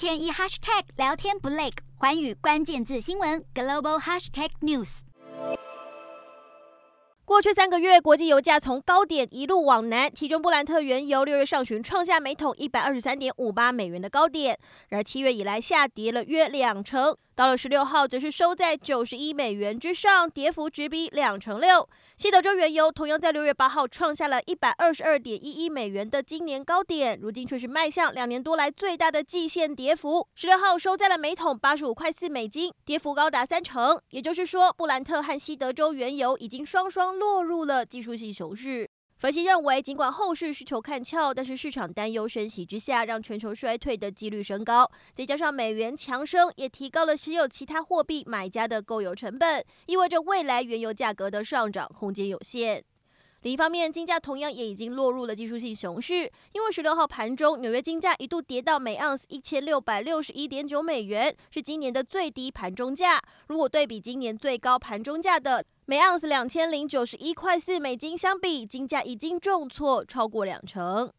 天一 hashtag 聊天不累，环宇关键字新闻 global hashtag news。过去三个月，国际油价从高点一路往南，其中布兰特原油六月上旬创下每桶一百二十三点五八美元的高点，然而七月以来下跌了约两成。到了十六号，则是收在九十一美元之上，跌幅直逼两成六。西德州原油同样在六月八号创下了一百二十二点一一美元的今年高点，如今却是迈向两年多来最大的季线跌幅。十六号收在了每桶八十五块四美金，跌幅高达三成。也就是说，布兰特和西德州原油已经双双落入了技术性熊市。分析认为，尽管后市需求看俏，但是市场担忧升息之下，让全球衰退的几率升高。再加上美元强升，也提高了持有其他货币买家的购油成本，意味着未来原油价格的上涨空间有限。另一方面，金价同样也已经落入了技术性熊市，因为十六号盘中，纽约金价一度跌到每盎司一千六百六十一点九美元，是今年的最低盘中价。如果对比今年最高盘中价的，每盎司两千零九十一块四美金相比，金价已经重挫超过两成。